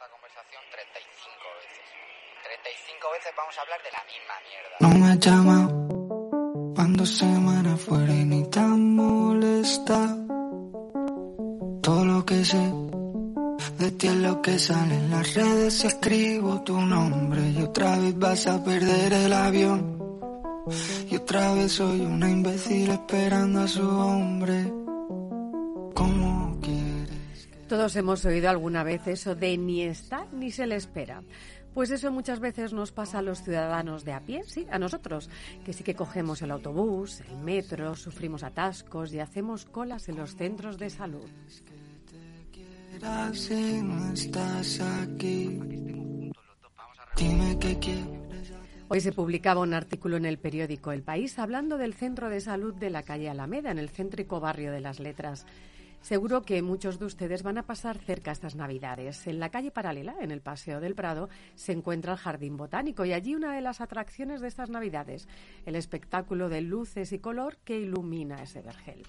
esta conversación 35 veces. 35 veces vamos a hablar de la misma mierda. No me llama cuando semana fuera y ni tan molesta. Todo lo que sé de ti es lo que sale en las redes. Escribo tu nombre y otra vez vas a perder el avión. Y otra vez soy una imbécil esperando a su hombre. Todos hemos oído alguna vez eso de ni está ni se le espera. Pues eso muchas veces nos pasa a los ciudadanos de a pie, sí, a nosotros, que sí que cogemos el autobús, el metro, sufrimos atascos y hacemos colas en los centros de salud. Hoy se publicaba un artículo en el periódico El País hablando del centro de salud de la calle Alameda, en el céntrico barrio de las Letras. Seguro que muchos de ustedes van a pasar cerca estas Navidades. En la calle paralela, en el Paseo del Prado, se encuentra el Jardín Botánico y allí una de las atracciones de estas Navidades, el espectáculo de luces y color que ilumina ese vergel.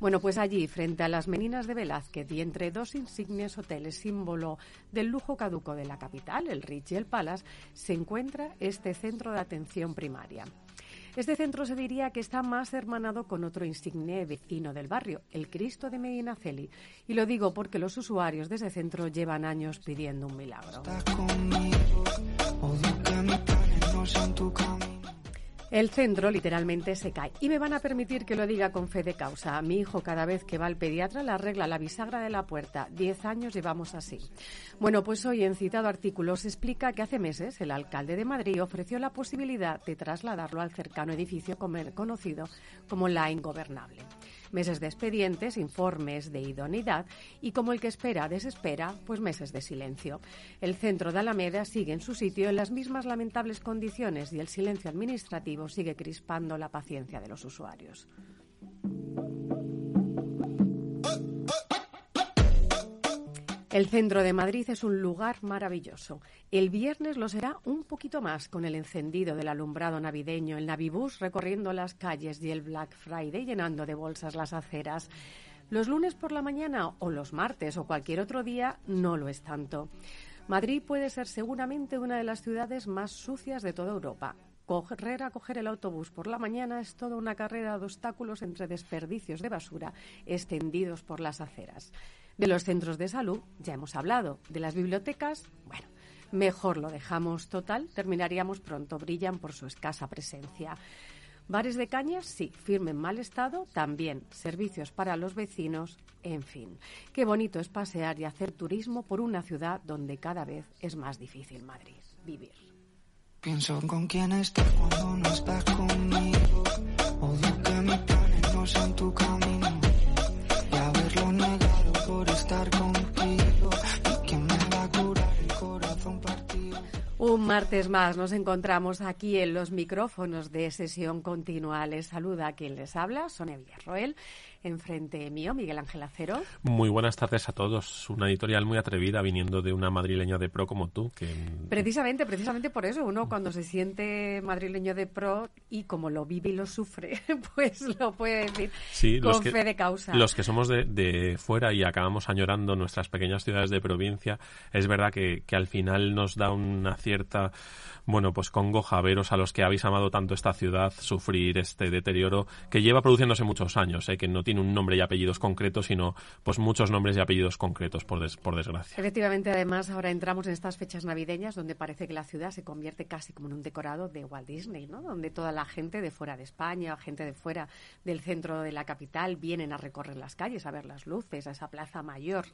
Bueno, pues allí, frente a las Meninas de Velázquez y entre dos insignes hoteles símbolo del lujo caduco de la capital, el Rich y el Palace, se encuentra este centro de atención primaria. Este centro se diría que está más hermanado con otro insigne vecino del barrio, el Cristo de Medinaceli. Y lo digo porque los usuarios de ese centro llevan años pidiendo un milagro. El centro literalmente se cae. Y me van a permitir que lo diga con fe de causa. Mi hijo cada vez que va al pediatra le arregla la bisagra de la puerta. Diez años llevamos así. Bueno, pues hoy en citado artículo se explica que hace meses el alcalde de Madrid ofreció la posibilidad de trasladarlo al cercano edificio conocido como la Ingobernable. Meses de expedientes, informes de idoneidad y como el que espera desespera, pues meses de silencio. El centro de Alameda sigue en su sitio en las mismas lamentables condiciones y el silencio administrativo sigue crispando la paciencia de los usuarios. El centro de Madrid es un lugar maravilloso. El viernes lo será un poquito más con el encendido del alumbrado navideño, el Navibus recorriendo las calles y el Black Friday llenando de bolsas las aceras. Los lunes por la mañana o los martes o cualquier otro día no lo es tanto. Madrid puede ser seguramente una de las ciudades más sucias de toda Europa. Correr a coger el autobús por la mañana es toda una carrera de obstáculos entre desperdicios de basura extendidos por las aceras. De los centros de salud ya hemos hablado. De las bibliotecas, bueno, mejor lo dejamos total, terminaríamos pronto, brillan por su escasa presencia. Bares de cañas, sí, firme en mal estado, también. Servicios para los vecinos, en fin. Qué bonito es pasear y hacer turismo por una ciudad donde cada vez es más difícil Madrid vivir. Pienso con quién estás cuando no estás conmigo. Odio que mis planes no sean tu camino. Y estar contigo. ¿Y quién me va a curar el corazón partido? Un martes más nos encontramos aquí en los micrófonos de sesión continua. Les saluda quien les habla, Sonia Villarroel. Enfrente mío, Miguel Ángel Acero. Muy buenas tardes a todos. Una editorial muy atrevida viniendo de una madrileña de pro como tú. Que... Precisamente, precisamente por eso, uno cuando se siente madrileño de pro y como lo vive y lo sufre, pues lo puede decir Sí, con los que, fe de causa. los que somos de, de fuera y acabamos añorando nuestras pequeñas ciudades de provincia, es verdad que, que al final nos da una cierta, bueno, pues congoja veros a los que habéis amado tanto esta ciudad sufrir este deterioro que lleva produciéndose muchos años, ¿eh? que no tiene un nombre y apellidos concretos, sino pues muchos nombres y apellidos concretos, por, des- por desgracia. Efectivamente, además, ahora entramos en estas fechas navideñas donde parece que la ciudad se convierte casi como en un decorado de Walt Disney, ¿no? Donde toda la gente de fuera de España, gente de fuera del centro de la capital, vienen a recorrer las calles, a ver las luces, a esa plaza mayor,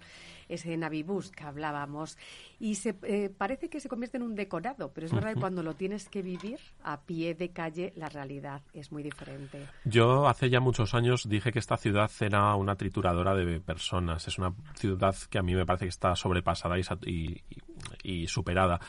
ese Navibus que hablábamos. Y se, eh, parece que se convierte en un decorado, pero es verdad que cuando lo tienes que vivir a pie de calle, la realidad es muy diferente. Yo hace ya muchos años dije que esta ciudad era una trituradora de personas. Es una ciudad que a mí me parece que está sobrepasada y- y- y superada.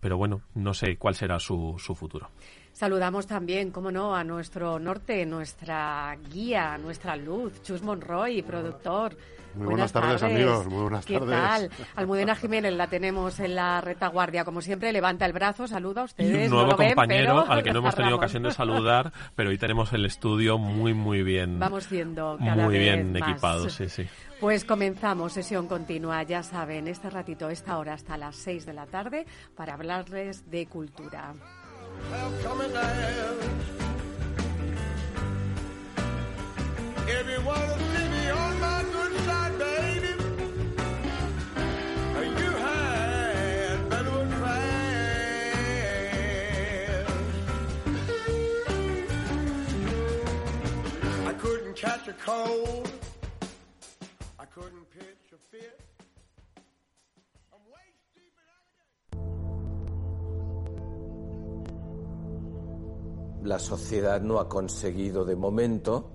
Pero bueno, no sé cuál será su, su futuro. Saludamos también, como no, a nuestro norte, nuestra guía, nuestra luz, Chus Monroy, productor. Muy buenas, tardes, amigos. Muy buenas ¿Qué tardes. tal? Almudena Jiménez la tenemos en la retaguardia. Como siempre, levanta el brazo, saluda a ustedes. Y un no nuevo ven, compañero pero al que no hemos tenido ocasión de saludar, pero hoy tenemos el estudio muy, muy bien. Vamos siendo cada muy vez bien más. equipados, sí, sí. Pues comenzamos sesión continua, ya saben, este ratito, esta hora hasta las 6 de la tarde para hablarles de cultura. See me on my good side, baby, you had better look fast. I couldn't catch a cold. La sociedad no ha conseguido de momento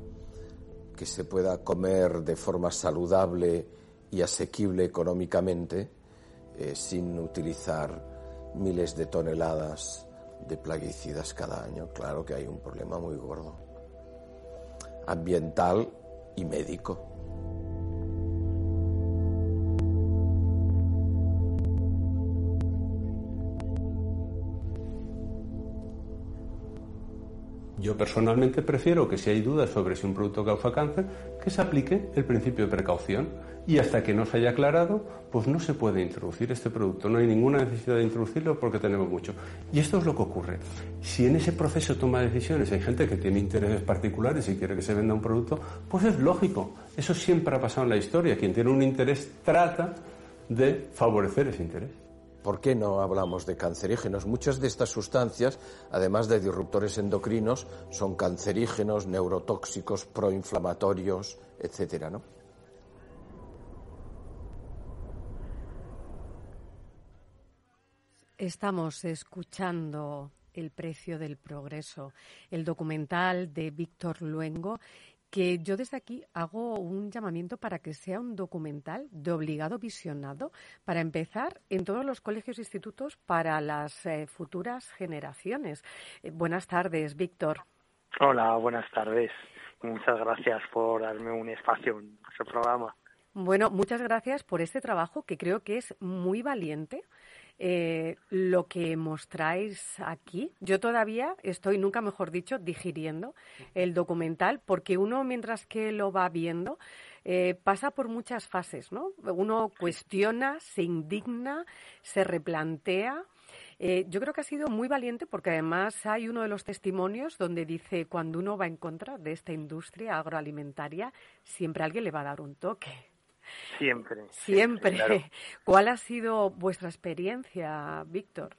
que se pueda comer de forma saludable y asequible económicamente eh, sin utilizar miles de toneladas de plaguicidas cada año. Claro que hay un problema muy gordo, ambiental y médico. Yo personalmente prefiero que si hay dudas sobre si un producto causa cáncer, que se aplique el principio de precaución y hasta que no se haya aclarado, pues no se puede introducir este producto. No hay ninguna necesidad de introducirlo porque tenemos mucho. Y esto es lo que ocurre. Si en ese proceso toma de decisiones hay gente que tiene intereses particulares y quiere que se venda un producto, pues es lógico. Eso siempre ha pasado en la historia. Quien tiene un interés trata de favorecer ese interés. ¿Por qué no hablamos de cancerígenos? Muchas de estas sustancias, además de disruptores endocrinos, son cancerígenos, neurotóxicos, proinflamatorios, etcétera, ¿no? Estamos escuchando El precio del progreso, el documental de Víctor Luengo, que yo desde aquí hago un llamamiento para que sea un documental de obligado visionado, para empezar en todos los colegios e institutos para las eh, futuras generaciones. Eh, buenas tardes, Víctor. Hola, buenas tardes. Muchas gracias por darme un espacio en su programa. Bueno, muchas gracias por este trabajo que creo que es muy valiente. Eh, lo que mostráis aquí. Yo todavía estoy, nunca mejor dicho, digiriendo el documental porque uno, mientras que lo va viendo, eh, pasa por muchas fases, ¿no? Uno cuestiona, se indigna, se replantea. Eh, yo creo que ha sido muy valiente porque además hay uno de los testimonios donde dice cuando uno va en contra de esta industria agroalimentaria, siempre alguien le va a dar un toque. Siempre. Siempre. claro. ¿Cuál ha sido vuestra experiencia, Víctor?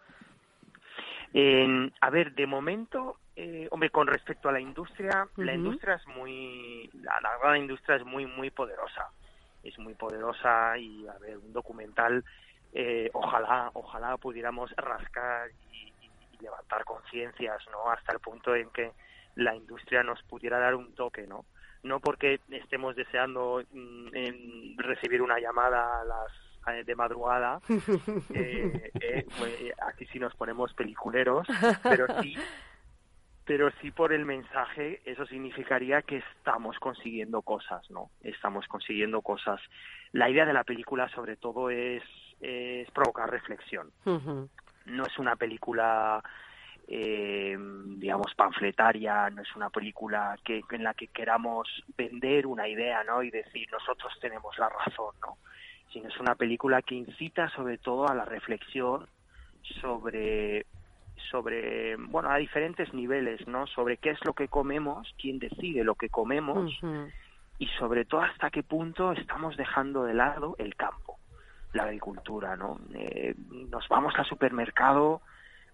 Eh, a ver, de momento, eh, hombre, con respecto a la industria, la industria es muy, la, la gran industria es muy, muy poderosa. Es muy poderosa y, a ver, un documental, eh, ojalá, ojalá pudiéramos rascar y, y- y levantar conciencias, ¿no? Hasta el punto en que la industria nos pudiera dar un toque, ¿no? No porque estemos deseando mm, recibir una llamada a las eh, de madrugada, eh, eh, pues, aquí sí nos ponemos peliculeros, pero sí, pero sí por el mensaje, eso significaría que estamos consiguiendo cosas, ¿no? Estamos consiguiendo cosas. La idea de la película, sobre todo, es, es provocar reflexión. No es una película, eh, digamos, panfletaria, no es una película que en la que queramos vender una idea, ¿no? Y decir nosotros tenemos la razón, ¿no? Sino es una película que incita sobre todo a la reflexión sobre sobre bueno a diferentes niveles no sobre qué es lo que comemos quién decide lo que comemos Ujú. y sobre todo hasta qué punto estamos dejando de lado el campo, la agricultura, ¿no? Eh, nos vamos al supermercado,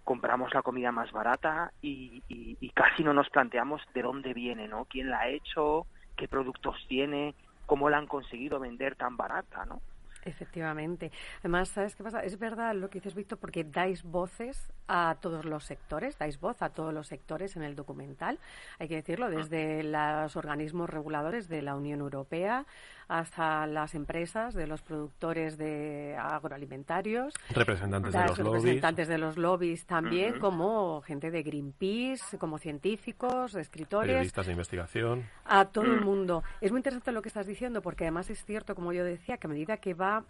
compramos la comida más barata y, y- casi no nos planteamos de dónde viene, ¿no? ¿Quién la ha hecho? ¿Qué productos tiene? ¿Cómo la han conseguido vender tan barata, ¿no? Efectivamente. Además, ¿sabes qué pasa? Es verdad lo que dices, Víctor, porque dais voces a todos los sectores, dais voz a todos los sectores en el documental, hay que decirlo, desde los organismos reguladores de la Unión Europea hasta las empresas de los productores de agroalimentarios, representantes de los representantes de los lobbies también, como gente de Greenpeace, como científicos, escritores, periodistas de investigación, a todo el mundo. Es muy interesante lo que estás diciendo porque además es cierto, como yo decía, que a medida que va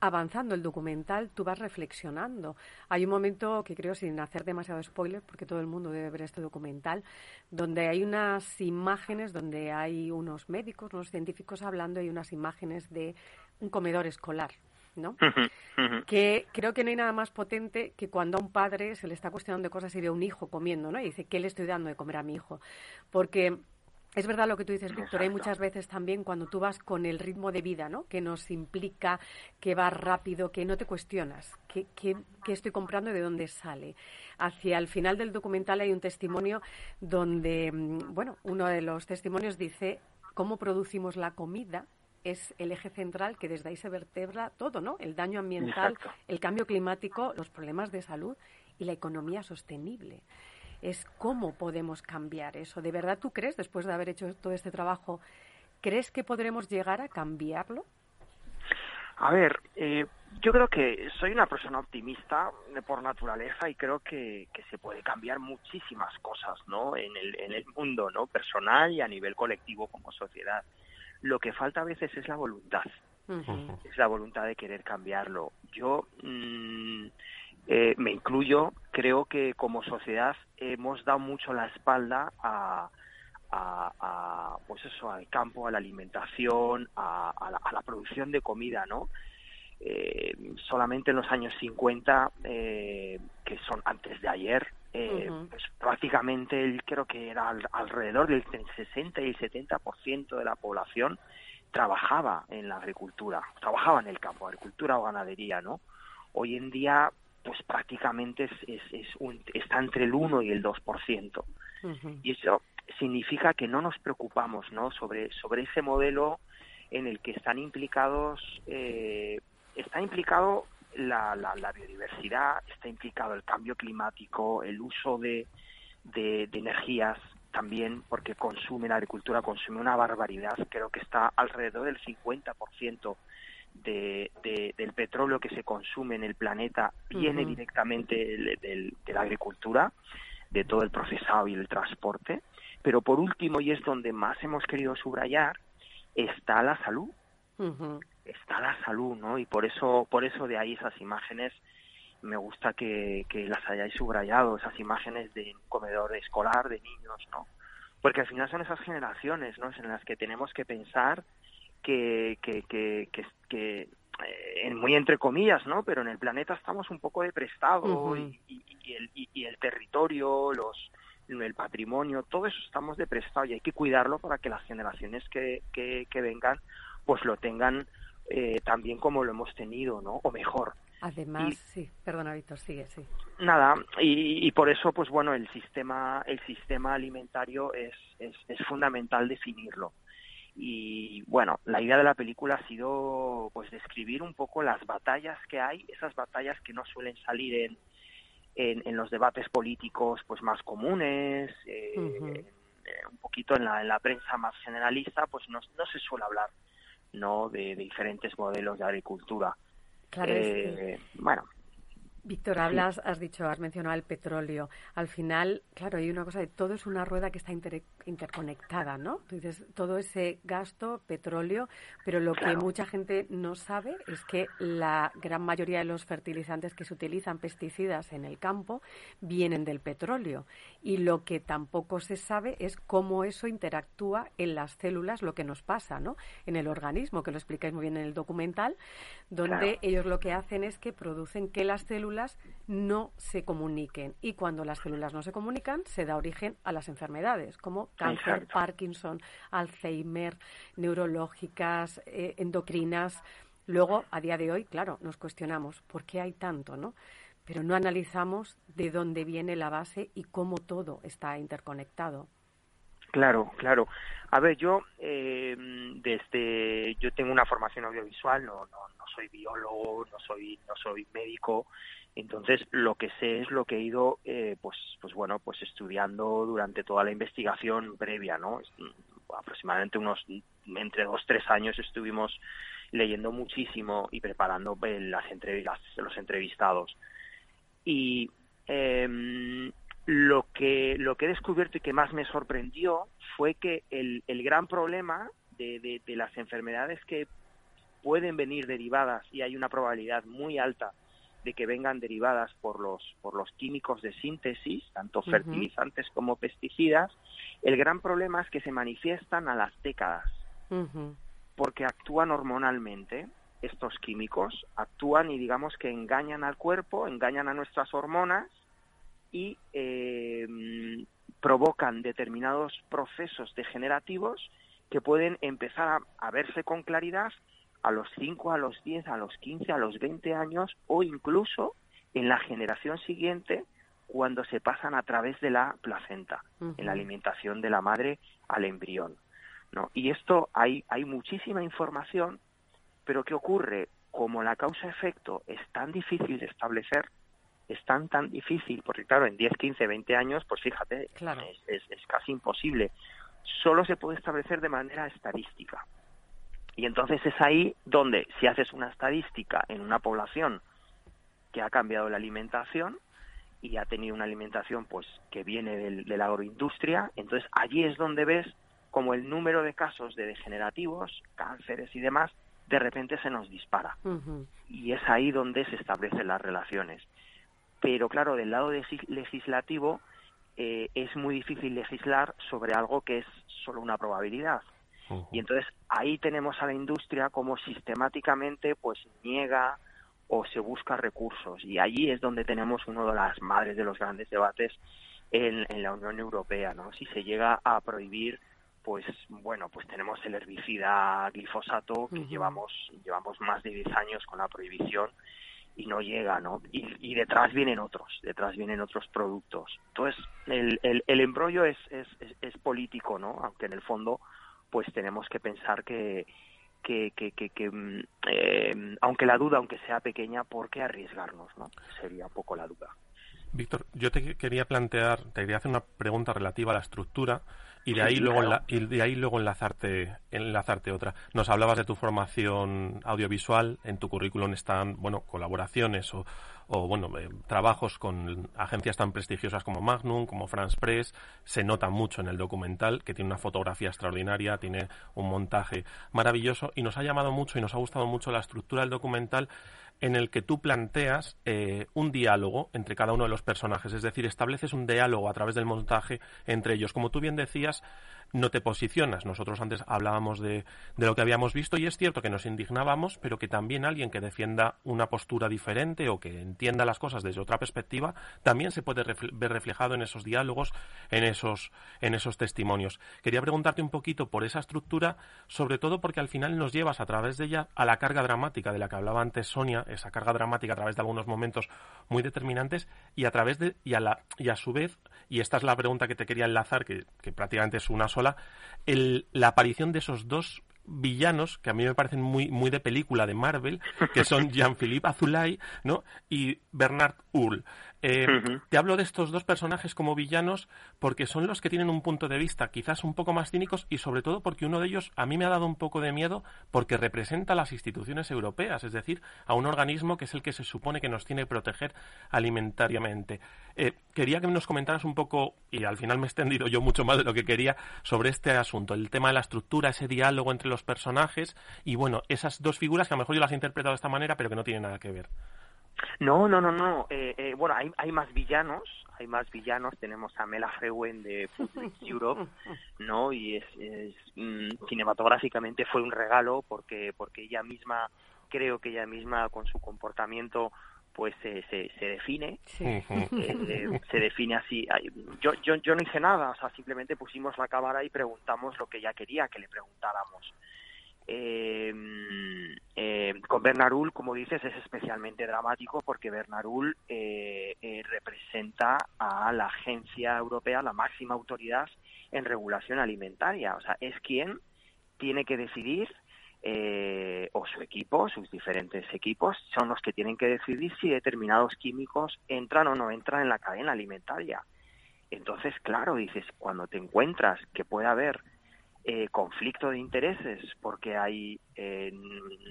avanzando el documental, tú vas reflexionando. Hay un momento que creo, sin hacer demasiado spoiler, porque todo el mundo debe ver este documental, donde hay unas imágenes, donde hay unos médicos, unos científicos hablando y unas imágenes de un comedor escolar. ¿no? Que creo que no hay nada más potente que cuando a un padre se le está cuestionando cosas y ve a un hijo comiendo, ¿no? Y dice, ¿qué le estoy dando de comer a mi hijo? Porque es verdad lo que tú dices, Víctor. Hay muchas veces también cuando tú vas con el ritmo de vida, ¿no? Que nos implica que vas rápido, que no te cuestionas qué, qué, qué, estoy comprando y de dónde sale. Hacia el final del documental hay un testimonio donde, mm, bueno, uno de los testimonios dice cómo producimos la comida es el eje central que desde ahí se vertebra todo, ¿no? El daño ambiental, Exacto. el cambio climático, los problemas de salud y la economía sostenible es cómo podemos cambiar eso. ¿De verdad tú crees, después de haber hecho todo este trabajo, crees que podremos llegar a cambiarlo? A ver, eh, yo creo que soy una persona optimista por naturaleza y creo que, que, se puede cambiar muchísimas cosas, ¿no? En el, en el mundo, ¿no? Personal y a nivel colectivo como sociedad. Lo que falta a veces es la voluntad. Uh -huh. Es la voluntad de querer cambiarlo. Yo mmm, eh, me incluyo, creo que como sociedad hemos dado mucho la espalda a, a, a pues eso, al campo, a la alimentación, a, a, la, producción de comida, ¿no? Eh, solamente en los años 50, eh, que son antes de ayer, uh -huh. pues prácticamente el, creo que era al, alrededor del 60 y el 70% de la población trabajaba en la agricultura, trabajaba en el campo, agricultura o ganadería, ¿no? Hoy en día pues prácticamente es, es, es un, está entre el 1 y el 2%. Uh -huh. Y eso significa que no nos preocupamos ¿no? Sobre, sobre ese modelo en el que están implicados, eh, está implicado la, la, la, biodiversidad, está implicado el cambio climático, el uso de, de, de energías también, porque consume la agricultura, consume una barbaridad, creo que está alrededor del 50% de, de, del petróleo que se consume en el planeta viene uh -huh. directamente de, de, de, la agricultura, de todo el procesado y el transporte. Pero por último, y es donde más hemos querido subrayar, está la salud. Uh -huh. Está la salud, ¿no? Y por eso, por eso de ahí esas imágenes me gusta que, que las hayáis subrayado, esas imágenes de comedor escolar, de niños, ¿no? Porque al final son esas generaciones, ¿no? En las que tenemos que pensar que, que, que, que, eh, muy entre comillas, ¿no? Pero en el planeta estamos un poco deprestados uh -huh. y, y, el, y, el, territorio, los el patrimonio, todo eso estamos deprestados y hay que cuidarlo para que las generaciones que, que, que vengan pues lo tengan eh, también como lo hemos tenido, ¿no? O mejor. Además, sí, perdona Víctor, sigue, sí. Nada, y, y, por eso, pues bueno, el sistema, el sistema alimentario es, es, es fundamental definirlo y bueno, la idea de la película ha sido pues describir un poco las batallas que hay, esas batallas que no suelen salir en, en, en los debates políticos pues más comunes, eh, uh -huh. un poquito en la, en la prensa más generalista, pues no, no se suele hablar no de, de diferentes modelos de agricultura. Claro, eh, es que... Bueno, Víctor, hablas, has dicho, has mencionado el petróleo. Al final, claro, hay una cosa de todo es una rueda que está inter, interconectada, ¿no? Tú dices, todo ese gasto, petróleo, pero lo claro. que mucha gente no sabe es que la gran mayoría de los fertilizantes que se utilizan, pesticidas en el campo, vienen del petróleo. Y lo que tampoco se sabe es cómo eso interactúa en las células, lo que nos pasa, ¿no? En el organismo, que lo explicáis muy bien en el documental, donde claro. ellos lo que hacen es que producen que las células no se comuniquen y cuando las células no se comunican se da origen a las enfermedades como cáncer, Exacto. Parkinson, Alzheimer, neurológicas, eh, endocrinas. Luego, a día de hoy, claro, nos cuestionamos por qué hay tanto, ¿no? Pero no analizamos de dónde viene la base y cómo todo está interconectado. Claro, claro. A ver, yo eh, desde yo tengo una formación audiovisual, no, no, no soy biólogo, no soy no soy médico, entonces, lo que sé es lo que he ido, eh, pues, pues bueno, pues estudiando durante toda la investigación previa, ¿no? aproximadamente unos entre dos tres años estuvimos leyendo muchísimo y preparando eh, las, los entrevistados y em, lo que lo que he descubierto y que más me sorprendió fue que el, el gran problema de, de las enfermedades que pueden venir derivadas y hay una probabilidad muy alta de que vengan derivadas por los por los químicos de síntesis, tanto fertilizantes como pesticidas, el gran problema es que se manifiestan a las décadas, porque actúan hormonalmente estos químicos, actúan y digamos que engañan al cuerpo, engañan a nuestras hormonas y eh, provocan determinados procesos degenerativos que pueden empezar a verse con claridad a los 5, a los 10, a los 15, a los 20 años o incluso en la generación siguiente cuando se pasan a través de la placenta, en la alimentación de la madre al embrión. ¿no? Y esto hay, hay muchísima información, pero ¿qué ocurre? Como la causa-efecto es tan difícil de establecer, es tan, tan difícil, porque claro, en 10, 15, 20 años, pues fíjate, es, es casi imposible. Solo se puede establecer de manera estadística. Y entonces es ahí donde, si haces una estadística en una población que ha cambiado la alimentación y ha tenido una alimentación pues que viene de la agroindustria, entonces allí es donde ves como el número de casos de degenerativos, cánceres y demás, de repente se nos dispara. Y es ahí donde se establecen las relaciones. Pero claro, del lado legislativo eh, es muy difícil legislar sobre algo que es solo una probabilidad. Y entonces ahí tenemos a la industria como sistemáticamente pues niega o se busca recursos y allí es donde tenemos uno de las madres de los grandes debates en, la Unión Europea, ¿no? Si se llega a prohibir pues bueno, pues tenemos el herbicida glifosato que llevamos llevamos más de 10 años con la prohibición y no llega, ¿no? Y, detrás vienen otros, detrás vienen otros productos. Entonces, el, el, el embrollo es, es, es político, ¿no? Aunque en el fondo pues tenemos que pensar que, que, que, que, mm, eh, aunque la duda, aunque sea pequeña, ¿por qué arriesgarnos? ¿no? Sería un poco la duda. Víctor, yo te quería plantear, te quería hacer una pregunta relativa a la estructura y de ahí luego y de ahí luego enlazarte enlazarte otra. Nos hablabas de tu formación audiovisual, en tu currículum están, bueno, colaboraciones o, o bueno, eh, trabajos con agencias tan prestigiosas como Magnum, como France Press, se nota mucho en el documental, que tiene una fotografía extraordinaria, tiene un montaje maravilloso y nos ha llamado mucho y nos ha gustado mucho la estructura del documental en el que tú planteas eh, un diálogo entre cada uno de los personajes, es decir, estableces un diálogo a través del montaje entre ellos. Como tú bien decías, no te posicionas. Nosotros antes hablábamos de, de, lo que habíamos visto y es cierto que nos indignábamos, pero que también alguien que defienda una postura diferente o que entienda las cosas desde otra perspectiva también se puede ver reflejado en esos diálogos, en esos, en esos testimonios. Quería preguntarte un poquito por esa estructura, sobre todo porque al final nos llevas a través de ella a la carga dramática de la que hablaba antes Sonia, esa carga dramática a través de algunos momentos muy determinantes y a través de y a la y a su vez y esta es la pregunta que te quería enlazar que, que prácticamente es una sola el, la aparición de esos dos villanos que a mí me parecen muy, muy de película de Marvel, que son Jean-Philippe Azulay ¿no? y Bernard Eh, te hablo de estos dos personajes como villanos porque son los que tienen un punto de vista quizás un poco más cínicos y sobre todo porque uno de ellos a mí me ha dado un poco de miedo porque representa a las instituciones europeas, es decir, a un organismo que es el que se supone que nos tiene que proteger alimentariamente. Eh, quería que nos comentaras un poco, y al final me he extendido yo mucho más de lo que quería, sobre este asunto, el tema de la estructura, ese diálogo entre los personajes y bueno, esas dos figuras que a lo mejor yo las he interpretado de esta manera pero que no tienen nada que ver. No, no, no, no. Eh, eh, bueno, hay, hay más villanos, hay más villanos. Tenemos a Mela Frewen de Football Europe, ¿no? Y es, es mm, cinematográficamente fue un regalo porque porque ella misma, creo que ella misma con su comportamiento pues se, se, se define, eh, se define así. Yo, yo, yo no hice nada, o sea, simplemente pusimos la cámara y preguntamos lo que ella quería que le preguntáramos. Eh, con Bernarul, como dices, es especialmente dramático porque Bernarul eh, eh, representa a la agencia europea, la máxima autoridad en regulación alimentaria. O sea, es quien tiene que decidir, eh, o su equipo, sus diferentes equipos, son los que tienen que decidir si determinados químicos entran o no entran en la cadena alimentaria. Entonces, claro, dices, cuando te encuentras que puede haber eh, conflicto de intereses, porque hay eh,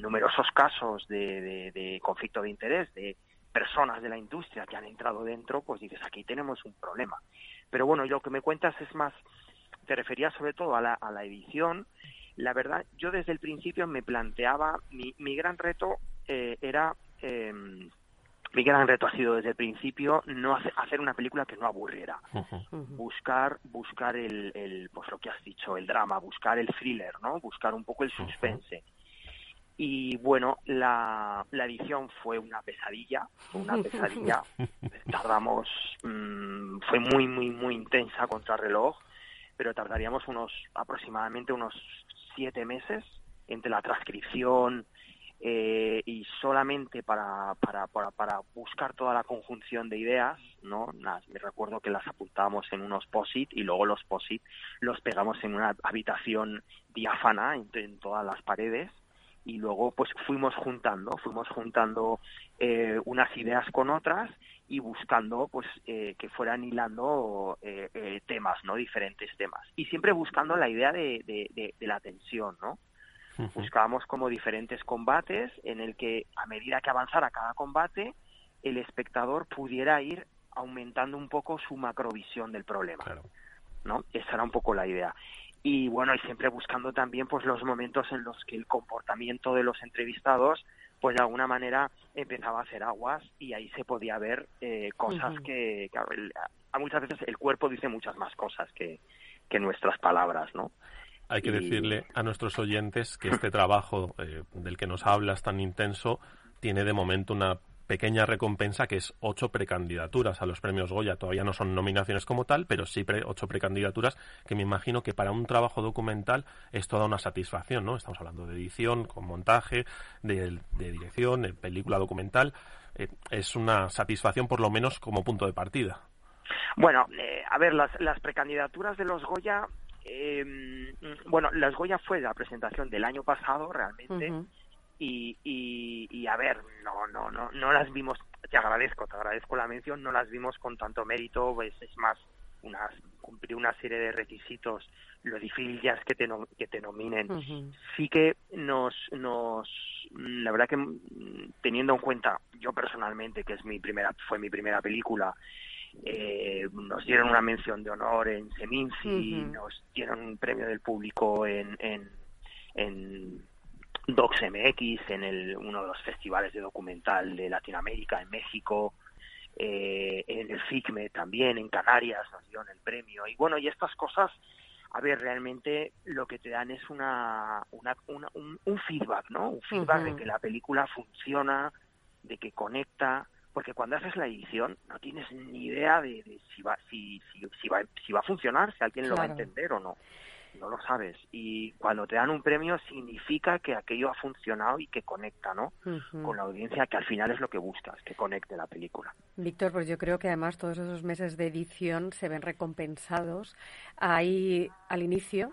numerosos casos de, de, conflicto de interés de personas de la industria que han entrado dentro, pues dices, aquí tenemos un problema. Pero bueno, lo que me cuentas es más, te refería sobre todo a la, a la edición. La verdad, yo desde el principio me planteaba, mi, mi gran reto eh, era em, mi gran reto ha sido desde el principio no hacer una película que no aburriera. Buscar buscar el, el, pues lo que has dicho el drama buscar el thriller no buscar un poco el suspense. Y bueno la, la edición fue una pesadilla fue una pesadilla. Tardamos mm, fue muy muy muy intensa contra reloj pero tardaríamos unos aproximadamente unos siete meses entre la transcripción eh, y solamente para, para, para, para, buscar toda la conjunción de ideas, ¿no? me recuerdo que las apuntábamos en unos POSIT y luego los POSIT los pegamos en una habitación diáfana en, todas las paredes y luego pues fuimos juntando, fuimos juntando eh, unas ideas con otras y buscando pues eh, que fueran hilando eh, temas, ¿no? Diferentes temas. Y siempre buscando la idea de, de, de la tensión, ¿no? Buscábamos como diferentes combates en el que a medida que avanzara cada combate, el espectador pudiera ir aumentando un poco su macrovisión del problema. ¿no? Esa era un poco la idea. Y bueno, y siempre buscando también pues los momentos en los que el comportamiento de los entrevistados pues de alguna manera empezaba a hacer aguas y ahí se podía ver eh, cosas que, a muchas veces el cuerpo dice muchas más cosas que, que nuestras palabras, ¿no? Hay que decirle a nuestros oyentes que este trabajo eh, del que nos hablas tan intenso tiene de momento una pequeña recompensa que es ocho precandidaturas a los premios Goya. Todavía no son nominaciones como tal, pero sí ocho precandidaturas que me imagino que para un trabajo documental es toda una satisfacción, ¿no? Estamos hablando de edición, con montaje, de, dirección, de película documental. Eh, es una satisfacción por lo menos como punto de partida. Bueno, eh, a ver, las, las precandidaturas de los Goya eh, bueno, Las Goya fue la presentación del año pasado realmente y, y, a ver, no, no, no, no las vimos, te agradezco, te agradezco la mención, no las vimos con tanto mérito, pues es más, unas, cumplir una serie de requisitos, lo difícil ya es que te, que te nominen. Sí que nos, nos, la verdad que teniendo en cuenta, yo personalmente, que es mi primera, fue mi primera película, eh, nos dieron una mención de honor en Seminci, nos dieron un premio del público en, en, en DocsMX, en el, uno de los festivales de documental de Latinoamérica, en México, eh, en el FICME también, en Canarias nos dieron el premio. Y bueno, y estas cosas, a ver, realmente lo que te dan es una, una, un, feedback, ¿no? Un feedback de que la película funciona, de que conecta, porque cuando haces la edición no tienes ni idea de, si, va, si, si, va, si va a funcionar, si alguien lo va a entender o no. No lo sabes. Y cuando te dan un premio significa que aquello ha funcionado y que conecta, ¿no? Con la audiencia, que al final es lo que buscas, que conecte la película. Víctor, pues yo creo que además todos esos meses de edición se ven recompensados. Ahí al inicio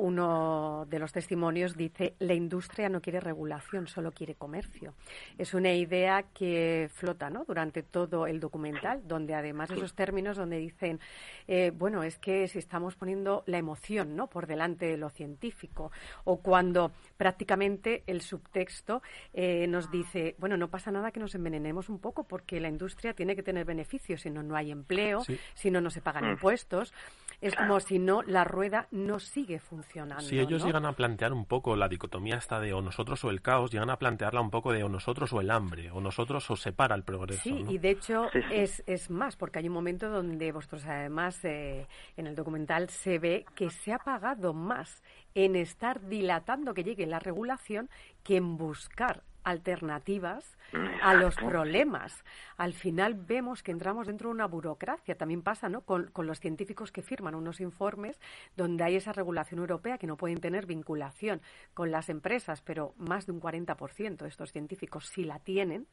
uno de los testimonios dice, la industria no quiere regulación, solo quiere comercio. Es una idea que flota ¿no? durante todo el documental, donde además esos términos donde dicen, eh, bueno, es que si estamos poniendo la emoción ¿no? por delante de lo científico, o cuando prácticamente el subtexto eh, nos dice, bueno, no pasa nada que nos envenenemos un poco porque la industria tiene que tener beneficios, si no, no hay empleo, si no, no se pagan mm. impuestos. Es como si no, la rueda no sigue funcionando. Si ellos llegan a plantear un poco la dicotomía esta de o nosotros o el caos, llegan a plantearla un poco de o nosotros o el hambre, o nosotros o separa el progreso. Sí, y de hecho Es, es más, porque hay un momento donde vosotros además eh, en el documental se ve que se ha pagado más en estar dilatando que llegue la regulación que en buscar alternativas a los problemas. Al final vemos que entramos dentro de una burocracia. También pasa ¿no? con, los científicos que firman unos informes donde hay esa regulación europea que no pueden tener vinculación con las empresas, pero más de un 40% de estos científicos sí la tienen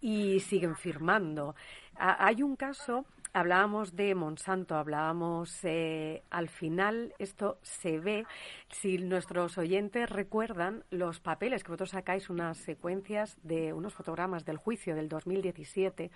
y siguen firmando. hay un caso hablábamos de Monsanto, hablábamos eh, al final, esto se ve, si nuestros oyentes recuerdan los papeles, que vosotros sacáis unas secuencias de unos fotogramas del juicio del 2017,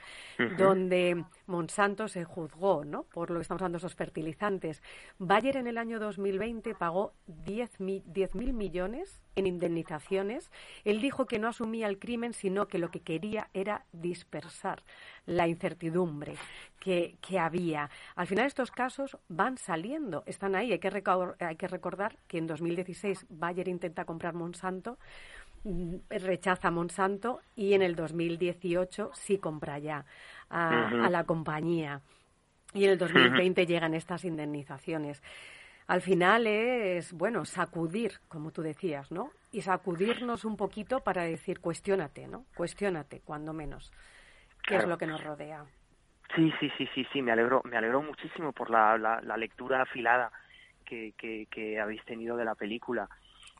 donde Monsanto se juzgó ¿no? por lo que estamos hablando de esos fertilizantes. Bayer en el año 2020 pagó 10 mil millones en indemnizaciones. Él dijo que no asumía el crimen, sino que lo que quería era dispersar la incertidumbre que, que había. Al final estos casos van saliendo, están ahí. Hay que, hay que recordar que en 2016 Bayer intenta comprar Monsanto, mm, rechaza Monsanto y en el 2018 sí compra ya a, a la compañía. Y en el 2020 llegan estas indemnizaciones al final es, bueno, sacudir, como tú decías, ¿no? Y sacudirnos un poquito para decir, cuestiónate, ¿no? Cuestiónate, cuando menos, qué es lo que nos rodea. Sí, sí, sí, sí, sí, me alegro, me alegro muchísimo por la, la, lectura afilada que, que, habéis tenido de la película.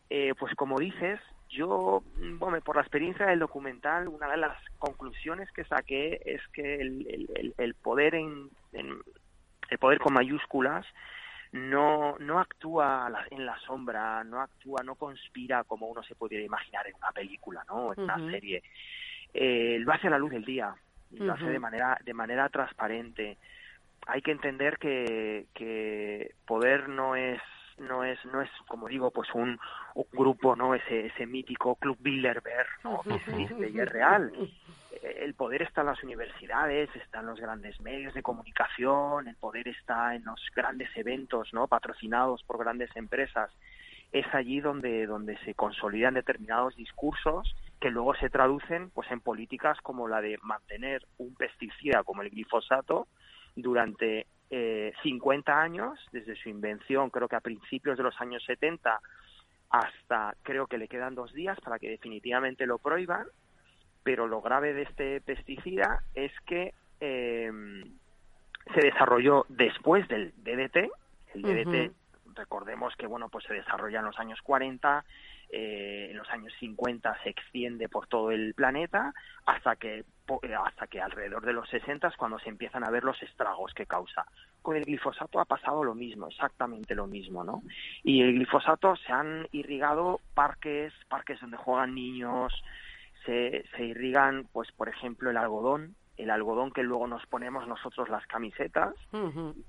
Eh, pues como dices, yo, bueno, por la experiencia del documental, una de las conclusiones que saqué es que el, el, el poder en, el poder con mayúsculas no, no actúa en la sombra, no actúa, no conspira como uno se podría imaginar en una película, ¿no? En una serie. Eh, lo hace a la luz del día, lo hace de manera, de manera transparente. Hay que entender que, que poder no es no es no es como digo pues un, un grupo no ese ese mítico club Bilderberg ¿no? que existe y es real el poder está en las universidades, está en los grandes medios de comunicación, el poder está en los grandes eventos, ¿no? patrocinados por grandes empresas. Es allí donde, donde se consolidan determinados discursos que luego se traducen pues en políticas como la de mantener un pesticida como el glifosato durante eh, 50 años, desde su invención creo que a principios de los años 70 hasta creo que le quedan dos días para que definitivamente lo prohíban pero lo grave de este pesticida es que eh, se desarrolló después del DDT. El DDT, recordemos que bueno, pues se desarrolla en los años 40, eh, en los años 50 se extiende por todo el planeta hasta que eh, hasta que alrededor de los 60 es cuando se empiezan a ver los estragos que causa. Con el glifosato ha pasado lo mismo, exactamente lo mismo, ¿no? Y el glifosato se han irrigado parques, parques donde juegan niños, se, se irrigan, pues por ejemplo, el algodón, el algodón que luego nos ponemos nosotros las camisetas,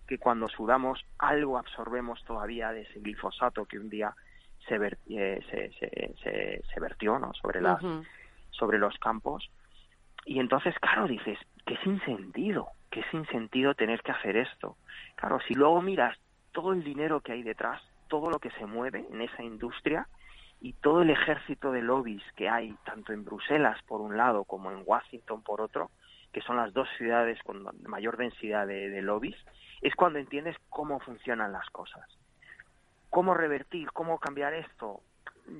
que cuando sudamos algo absorbemos todavía de ese glifosato que un día se, eh, se, se, se, vertió ¿no? sobre, las, sobre los campos. Y entonces, claro, dices, que sin sentido, que sin sentido tener que hacer esto. Claro, si luego miras todo el dinero que hay detrás, todo lo que se mueve en esa industria, y todo el ejército de lobbies que hay, tanto en Bruselas por un lado como en Washington por otro, que son las dos ciudades con mayor densidad de, lobbies, es cuando entiendes cómo funcionan las cosas. ¿Cómo revertir? ¿Cómo cambiar esto?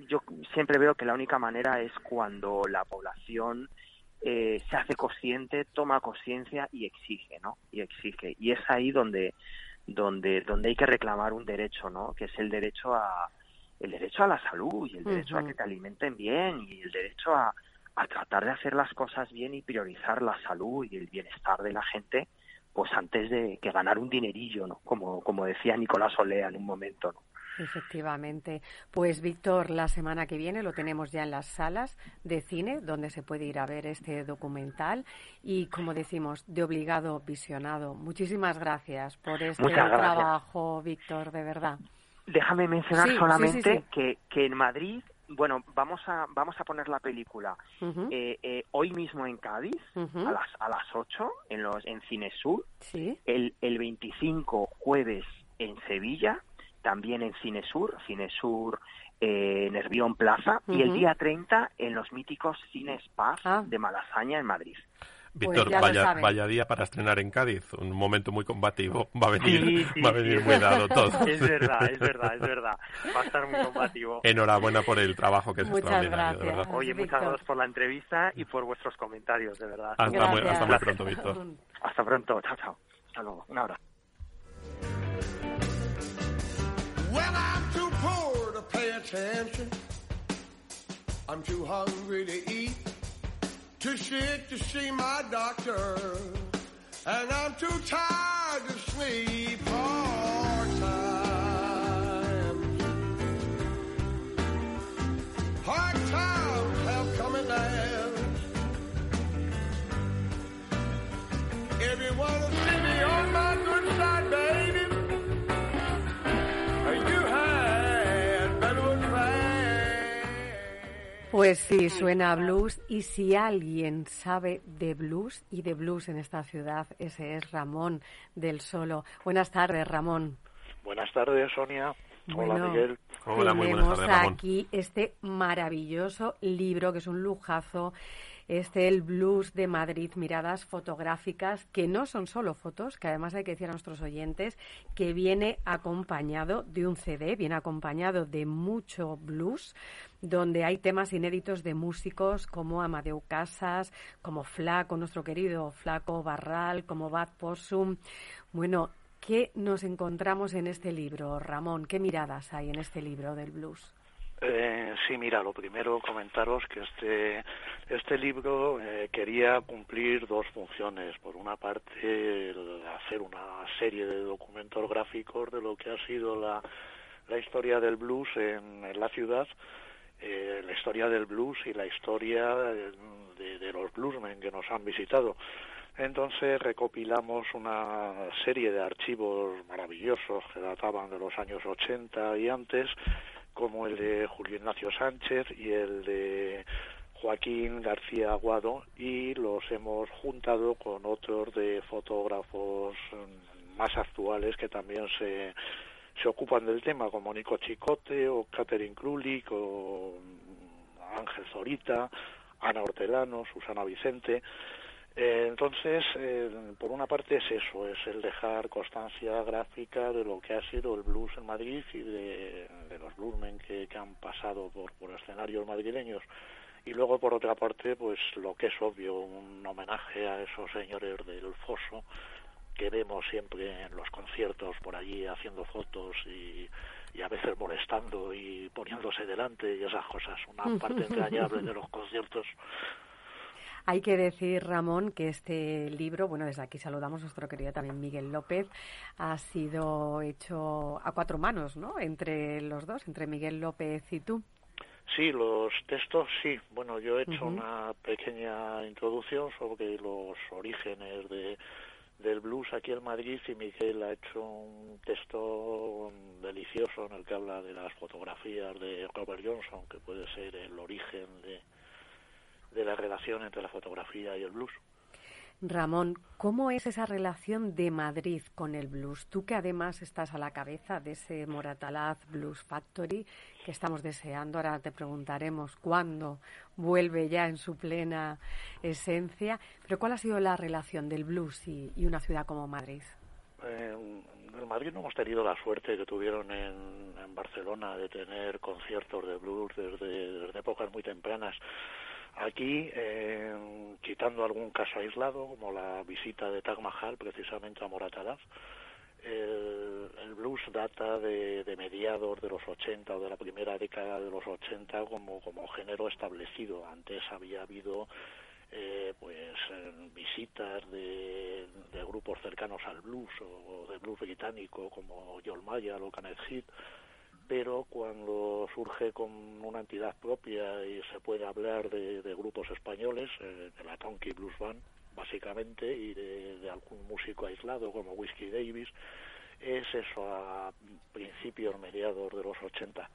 Yo siempre veo que la única manera es cuando la población eh, se hace consciente, toma conciencia y exige, ¿no? Y exige. Y es ahí donde, donde, donde hay que reclamar un derecho, ¿no? Que es el derecho a, el derecho a la salud y el derecho a que te alimenten bien y el derecho a, a tratar de hacer las cosas bien y priorizar la salud y el bienestar de la gente pues antes de que ganar un dinerillo, ¿no? Como, como decía Nicolás Olea en un momento, ¿no? Efectivamente. Pues Víctor, la semana que viene lo tenemos ya en las salas de cine, donde se puede ir a ver este documental. Y como decimos, de obligado visionado. Muchísimas gracias por este trabajo, Víctor, de verdad. Déjame mencionar solamente Que, que en Madrid bueno, vamos a vamos a poner la película eh, eh, hoy mismo en Cádiz a las a las 8 en los en Cinesur, el el 25 jueves en Sevilla, también en Cinesur, Cinesur eh, Nervión Plaza y el día 30 en los míticos Cines Paz ah. de Malasaña en Madrid. Víctor, pues vaya, vaya día para estrenar en Cádiz, un momento muy combativo. Va a venir, va a venir muy dado todo. Es verdad, es verdad, es verdad. Va a estar muy combativo. Enhorabuena por el trabajo que es muchas extraordinario, gracias, verdad. Oye, muchas gracias por la entrevista y por vuestros comentarios, de verdad. Hasta, muy, hasta muy pronto, Víctor. Hasta pronto, chao, chao. Hasta luego, un abrazo. Well, I'm too poor to pay attention. I'm too hungry to eat. too sick to see my doctor. and I'm too tired to sleep hard times. Hard times have come and gone. Everyone will see me on my good side, baby. Pues sí, suena a blues y si alguien sabe de blues y de blues en esta ciudad, ese es Ramón del Solo. Buenas tardes, Ramón. Buenas tardes, Sonia. Hola, Bueno, Miguel. Hola, muy buenas Tenemos tardes, Ramón. aquí este maravilloso libro que es un lujazo. Este, el blues de Madrid, miradas fotográficas, que no son solo fotos, que además hay que decir a nuestros oyentes que viene acompañado de un CD, viene acompañado de mucho blues, donde hay temas inéditos de músicos como Amadeu Casas, como Flaco, nuestro querido Flaco Barral, como Bad Possum. Bueno, ¿qué nos encontramos en este libro, Ramón? ¿Qué miradas hay en este libro del blues? Eh, sí, mira, lo primero comentaros que este este libro eh, quería cumplir dos funciones. Por una parte, hacer una serie de documentos gráficos de lo que ha sido la, la historia del blues en, la ciudad, eh, la historia del blues y la historia de, de los bluesmen que nos han visitado. Entonces recopilamos una serie de archivos maravillosos que databan de los años 80 y antes, como el de Julio Ignacio Sánchez y el de Joaquín García Aguado, y los hemos juntado con otros de fotógrafos más actuales que también se, se ocupan del tema, como Nico Chicote o Catherine Krulik o Ángel Zorita, Ana Hortelano, Susana Vicente. Eh, entonces, eh, por una parte es eso, es el dejar constancia gráfica de lo que ha sido el blues en Madrid y de, de los bluesmen que, que han pasado por, por escenarios madrileños. Y luego, por otra parte, pues lo que es obvio, un homenaje a esos señores del foso que vemos siempre en los conciertos por allí haciendo fotos y, y a veces molestando y poniéndose delante y esas cosas. Una parte entrañable de los conciertos. Hay que decir, Ramón, que este libro, bueno, desde aquí saludamos a nuestro querido también Miguel López, ha sido hecho a cuatro manos, ¿no? Entre los dos, entre Miguel López y tú. Sí, los textos sí. Bueno, yo he hecho una pequeña introducción sobre los orígenes de, del blues aquí en Madrid y Miguel ha hecho un texto delicioso en el que habla de las fotografías de Robert Johnson, que puede ser el origen de, de la relación entre la fotografía y el blues. Ramón, ¿cómo es esa relación de Madrid con el blues? Tú que además estás a la cabeza de ese Moratalaz Blues Factory que estamos deseando, ahora te preguntaremos cuándo vuelve ya en su plena esencia, pero ¿cuál ha sido la relación del blues y, y una ciudad como Madrid? Eh, en Madrid no hemos tenido la suerte que tuvieron en, en Barcelona de tener conciertos de blues desde, desde épocas muy tempranas. Aquí, eh, quitando algún caso aislado, como la visita de Taj precisamente a Moratalaz, el, el blues data de, de mediados de los 80 o de la primera década de los 80 como, como género establecido. Antes había habido eh, pues visitas de, grupos cercanos al blues o, o de blues británico como Joel Mayer o Kenneth Heath pero cuando surge con una entidad propia y se puede hablar de, grupos españoles, eh, de la Tonky Blues Band, básicamente, y de, de algún músico aislado como Whiskey Davis, es eso a principios, mediados de los 80.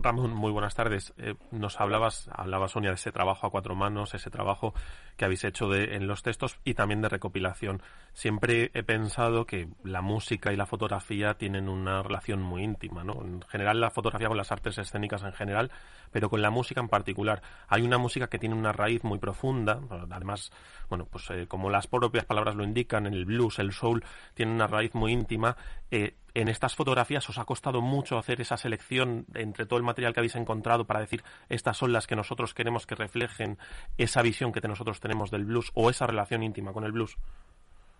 Ramón, muy buenas tardes. Eh, nos hablabas, hablaba Sonia de ese trabajo a cuatro manos, ese trabajo que habéis hecho de, en los textos y también de recopilación. Siempre he pensado que la música y la fotografía tienen una relación muy íntima, ¿no? En general la fotografía con las artes escénicas en general, pero con la música en particular. Hay una música que tiene una raíz muy profunda, además, bueno, pues eh, como las propias palabras lo indican, el blues, el soul, tiene una raíz muy íntima. Eh, en estas fotografías os ha costado mucho hacer esa selección entre todo el material que habéis encontrado para decir estas son las que nosotros queremos que reflejen esa visión que nosotros tenemos del blues o esa relación íntima con el blues.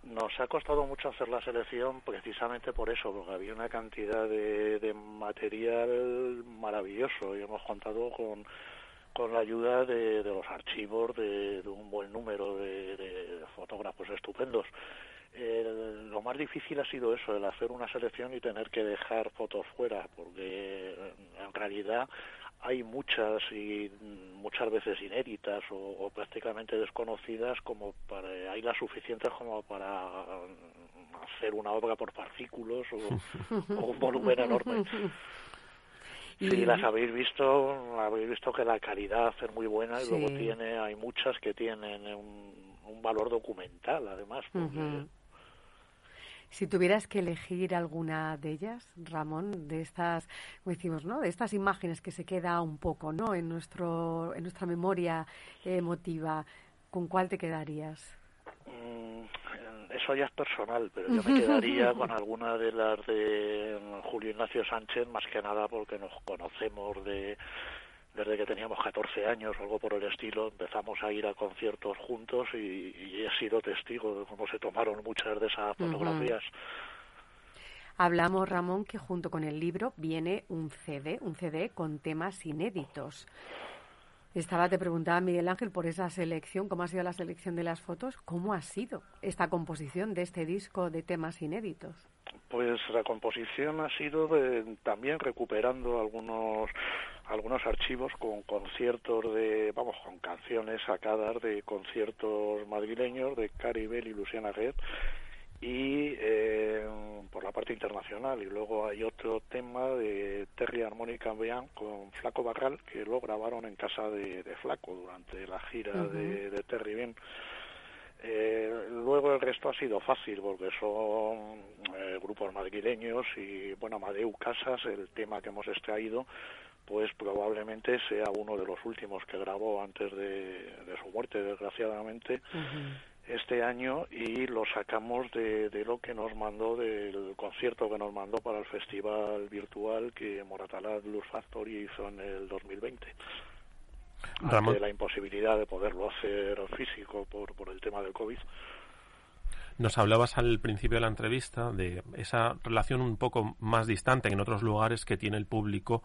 Nos ha costado mucho hacer la selección precisamente por eso, porque había una cantidad de, material maravilloso y hemos contado con, con la ayuda de, los archivos de, un buen número de, fotógrafos estudiantes estupendos. lo más difícil ha sido eso, el hacer una selección y tener que dejar fotos fuera, porque en realidad hay muchas y muchas veces inéditas o, prácticamente desconocidas como para hay las suficientes como para hacer una obra por partículos o, un volumen enorme si las habéis visto habéis visto que la calidad es muy buena y luego tiene hay muchas que tienen un, valor documental además porque si tuvieras que elegir alguna de ellas, Ramón, de estas, como decimos, ¿no? De estas imágenes que se queda un poco, ¿no? En nuestro, en nuestra memoria emotiva, ¿con cuál te quedarías? Mm, eso ya es personal, pero yo me quedaría con alguna de las de Julio Ignacio Sánchez, más que nada porque nos conocemos de desde que teníamos 14 años o algo por el estilo, empezamos a ir a conciertos juntos y, he sido testigo de cómo se tomaron muchas de esas fotografías. Hablamos, Ramón, que junto con el libro viene un CD, un CD con temas inéditos. Estaba, te preguntaba Miguel Ángel por esa selección, cómo ha sido la selección de las fotos, cómo ha sido esta composición de este disco de temas inéditos. Pues la composición ha sido también recuperando algunos algunos archivos con conciertos de, vamos, con canciones sacadas de conciertos madrileños de Caribel y Luciana Guerre y eh, por la parte internacional. Y luego hay otro tema de Terry Harmonica Bean con Flaco Barral que lo grabaron en casa de, Flaco durante la gira de, Terry Ben eh, luego el resto ha sido fácil porque son eh, grupos madrileños y bueno Amadeu Casas el tema que hemos extraído pues probablemente sea uno de los últimos que grabó antes de, su muerte desgraciadamente este año y lo sacamos de, lo que nos mandó, del concierto que nos mandó para el festival virtual que Moratalaz Blues Factory hizo en el 2020. Ramón. Ante la imposibilidad de poderlo hacer físico por, por el tema del COVID. Nos hablabas al principio de la entrevista de esa relación un poco más distante en otros lugares que tiene el público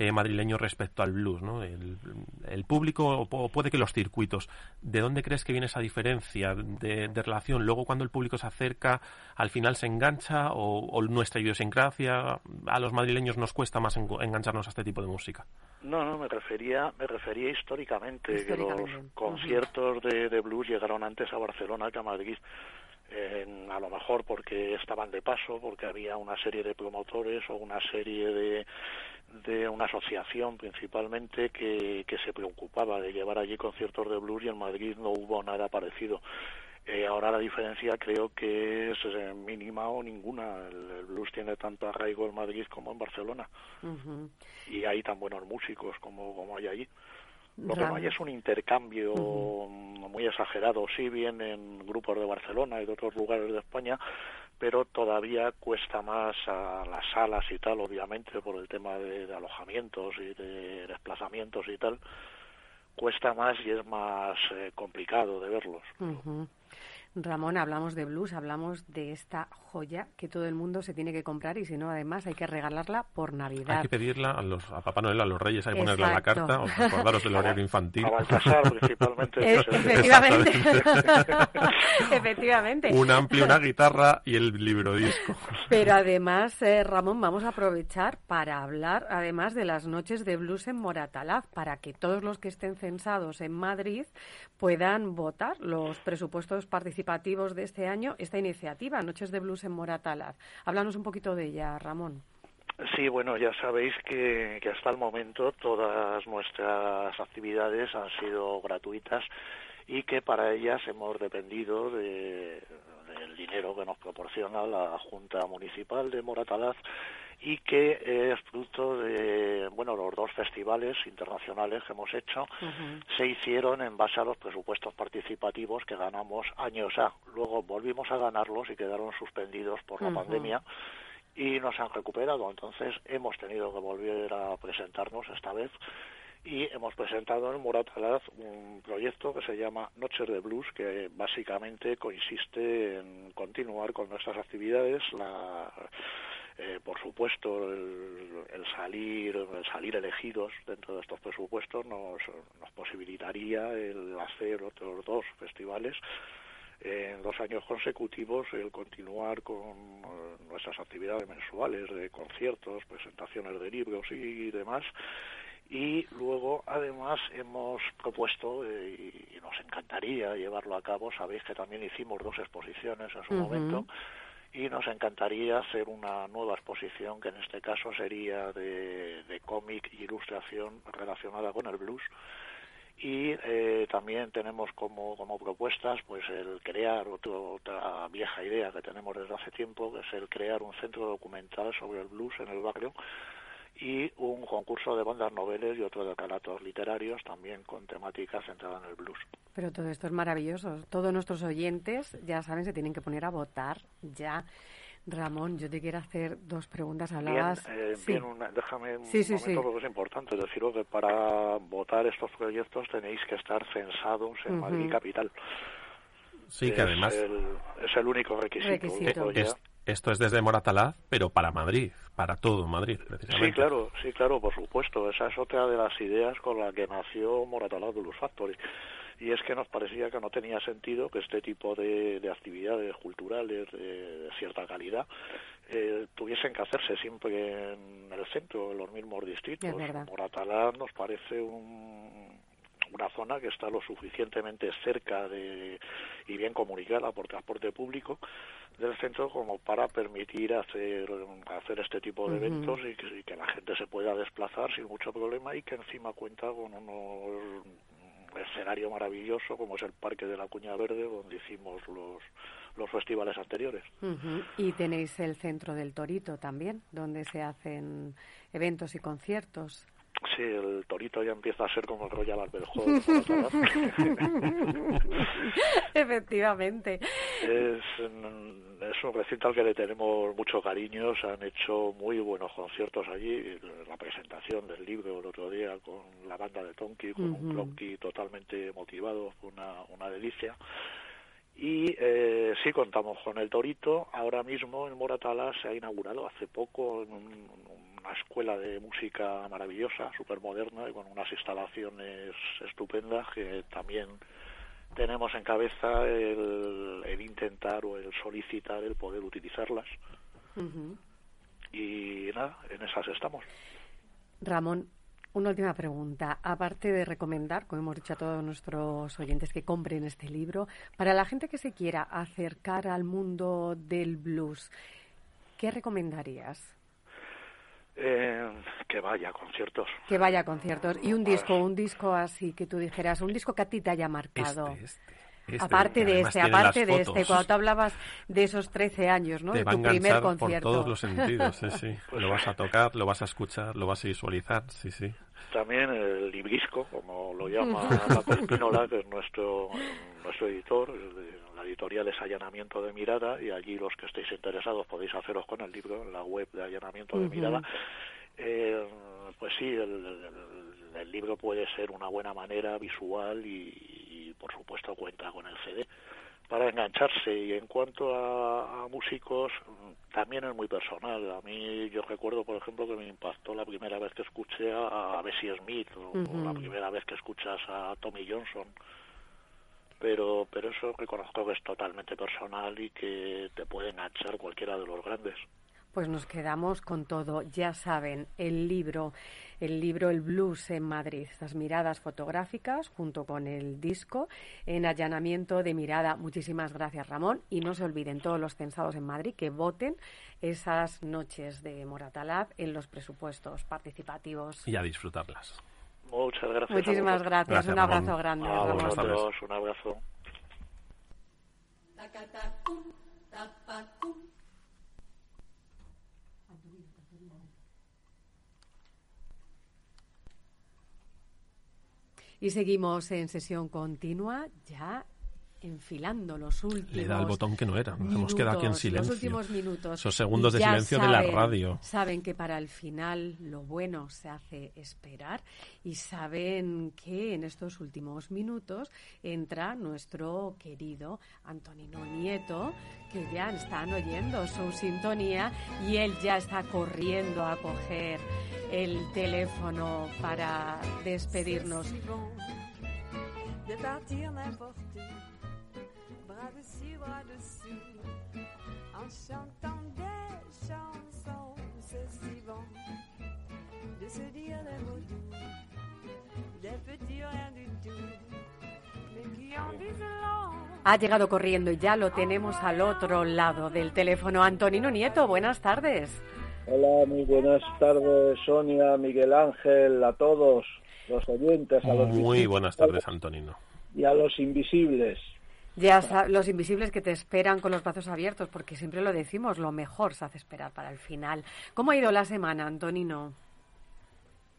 eh, madrileño respecto al blues, ¿no? El, público o puede que los circuitos. ¿De dónde crees que viene esa diferencia de, relación? Luego cuando el público se acerca, al final se engancha o, nuestra idiosincrasia a los madrileños nos cuesta más engancharnos a este tipo de música. No, no, me refería, me refería históricamente, que los conciertos de, de blues llegaron antes a Barcelona que a Madrid. a lo mejor porque estaban de paso, porque había una serie de promotores o una serie de, de una asociación principalmente que, que se preocupaba de llevar allí conciertos de blues y en Madrid no hubo nada parecido. Eh, ahora la diferencia creo que es eh, mínima o ninguna. El, blues tiene tanto arraigo en Madrid como en Barcelona. Y hay tan buenos músicos como, como hay allí. Lo que no hay es un intercambio muy exagerado. Sí vienen grupos de Barcelona y de otros lugares de España, pero todavía cuesta más a las salas y tal, obviamente, por el tema de, alojamientos y de desplazamientos y tal, cuesta más y es más eh, complicado de verlos. Ramón, hablamos de blues, hablamos de esta joya que todo el mundo se tiene que comprar y si no, además hay que regalarla por Navidad. Hay que pedirla a, los, a Papá Noel, a los Reyes, hay que ponerla en la carta, o acordaros del horario infantil. A Baltasar, principalmente. efectivamente. efectivamente. Un amplio, una guitarra y el libro disco. Pero además, eh, Ramón, vamos a aprovechar para hablar, además de las noches de blues en Moratalaz, para que todos los que estén censados en Madrid puedan votar los presupuestos participantes de este año esta iniciativa, Noches de Blues en Moratalaz. Háblanos un poquito de ella, Ramón. Sí, bueno, ya sabéis que, hasta el momento todas nuestras actividades han sido gratuitas y que para ellas hemos dependido de, del dinero que nos proporciona la Junta Municipal de Moratalaz y que es fruto de, bueno, los dos festivales internacionales que hemos hecho se hicieron en base a los presupuestos participativos que ganamos años A. Luego volvimos a ganarlos y quedaron suspendidos por la pandemia y nos han recuperado. Entonces hemos tenido que volver a presentarnos esta vez y hemos presentado en Muratalaz un proyecto que se llama Noches de Blues, que básicamente consiste en continuar con nuestras actividades, la eh, por supuesto, el, salir, el salir elegidos dentro de estos presupuestos nos, nos posibilitaría el hacer otros dos festivales en dos años consecutivos el continuar con nuestras actividades mensuales de conciertos, presentaciones de libros y demás. Y luego, además, hemos propuesto, eh, y nos encantaría llevarlo a cabo, sabéis que también hicimos dos exposiciones en su momento, y nos encantaría hacer una nueva exposición que en este caso sería de, de cómic e ilustración relacionada con el blues. Y eh, también tenemos como, como propuestas pues el crear otra vieja idea que tenemos desde hace tiempo que es el crear un centro documental sobre el blues en el barrio y un concurso de bandas noveles y otro de relatos literarios también con temática centrada en el blues. Pero todo esto es maravilloso. Todos nuestros oyentes, ya saben, se tienen que poner a votar ya. Ramón, yo te quiero hacer dos preguntas. Hablabas... Bien, eh, Sí. bien una- déjame un Sí, sí, momento sí. porque es importante deciros que para votar estos proyectos tenéis que estar censados en Ujú. Madrid Capital. Sí, que además el- es el único requisito. Requisito. Es- esto es desde Moratalaz, pero para Madrid, para todo Madrid, precisamente. Sí, claro, sí, claro, por supuesto. Esa es otra de las ideas con la que nació Moratalaz Blues Factory. Y es que nos parecía que no tenía sentido que este tipo de, de actividades culturales de, de cierta calidad eh, tuviesen que hacerse siempre en el centro, en los mismos distritos. Moratalaz nos parece un- una zona que está lo suficientemente cerca de, y bien comunicada por transporte público del centro como para permitir hacer, hacer este tipo de eventos y que, y que la gente se pueda desplazar sin mucho problema y que encima cuenta con unos un escenario maravilloso como es el Parque de la Cuña Verde donde hicimos los, los festivales anteriores. Y tenéis el Centro del Torito también, donde se hacen eventos y conciertos. Sí, el Torito ya empieza a ser como el Royal Albert Hall. Efectivamente. Es, es un recinto al que le tenemos mucho cariño, se han hecho muy buenos conciertos allí, la presentación del libro el otro día con la banda de Tonki, con un. Clonky totalmente motivado, fue una, una delicia. Y eh, sí contamos con el Torito, ahora mismo en Moratala se ha inaugurado hace poco en un- una escuela de música maravillosa, súper moderna y con unas instalaciones estupendas que también tenemos en cabeza el, el intentar o el solicitar el poder utilizarlas y nada, en esas estamos. Ramón, una última pregunta. Aparte de recomendar, como hemos dicho a todos nuestros oyentes, que compren este libro, para la gente que se quiera acercar al mundo del blues, ¿qué recomendarías? Eh, que vaya a conciertos. Que vaya a conciertos. Y un disco, un disco así que tú dijeras, un disco que a ti te haya marcado. Este, este, este, aparte de este, aparte de este, fotos. cuando tú hablabas de esos 13 años, ¿no? Te de tu primer enganchar por concierto. todos los sentidos, sí, sí. Lo vas a tocar, lo vas a escuchar, lo vas a visualizar, sí, sí. También el librisco, como lo llama Paco Espínola, que es nuestro, nuestro editor, la editorial es Allanamiento de Mirada, y allí los que estéis interesados podéis haceros con el libro en la web de Allanamiento de. Mirada. Eh, pues sí, el, el- el libro puede ser una buena manera visual y, y, por supuesto cuenta con el CD para engancharse. Y en cuanto a, a músicos también es muy personal. A mí yo recuerdo por ejemplo que me impactó la primera vez que escuché a, a Bessie Smith o, la primera vez que escuchas a Tommy Johnson. Pero pero eso reconozco que es totalmente personal y que te puede enganchar cualquiera de los grandes Pues nos quedamos con todo. Ya saben, el libro, el libro El Blues en Madrid, estas miradas fotográficas junto con el disco en allanamiento de mirada. Muchísimas gracias, Ramón. Y no se olviden todos los censados en Madrid que voten esas noches de Moratalab en los presupuestos participativos. Y a disfrutarlas. muchas gracias Muchísimas gracias. Gracias, Un abrazo grande, a vosotros un abrazo Y seguimos en sesión continua, ya enfilando los últimos. Le da el botón que no era. Nos hemos quedado aquí en minutos, silencio. Los últimos minutos. Esos segundos de silencio de la saben- radio. Saben que para el final lo bueno se hace esperar y saben que en estos últimos minutos entra nuestro querido Antonino Nieto, que ya están oyendo su sintonía y él ya está corriendo a coger el teléfono para despedirnos. De partir n'importe où, bras dessus chantant des chansons, ceci bon de se dire des mots doux, des petits rien du tout, mais qui en disent long. Ha llegado corriendo y ya lo tenemos al otro lado del teléfono. Antonino Nieto, buenas tardes. Hola, muy buenas tardes, Sonia, Miguel Ángel, a todos los oyentes, a los Muy buenas tardes, Antonino. y a los invisibles. Ya los invisibles que te esperan con los brazos abiertos, porque siempre lo decimos, lo mejor se hace esperar para el final. ¿Cómo ha ido la semana, Antonino?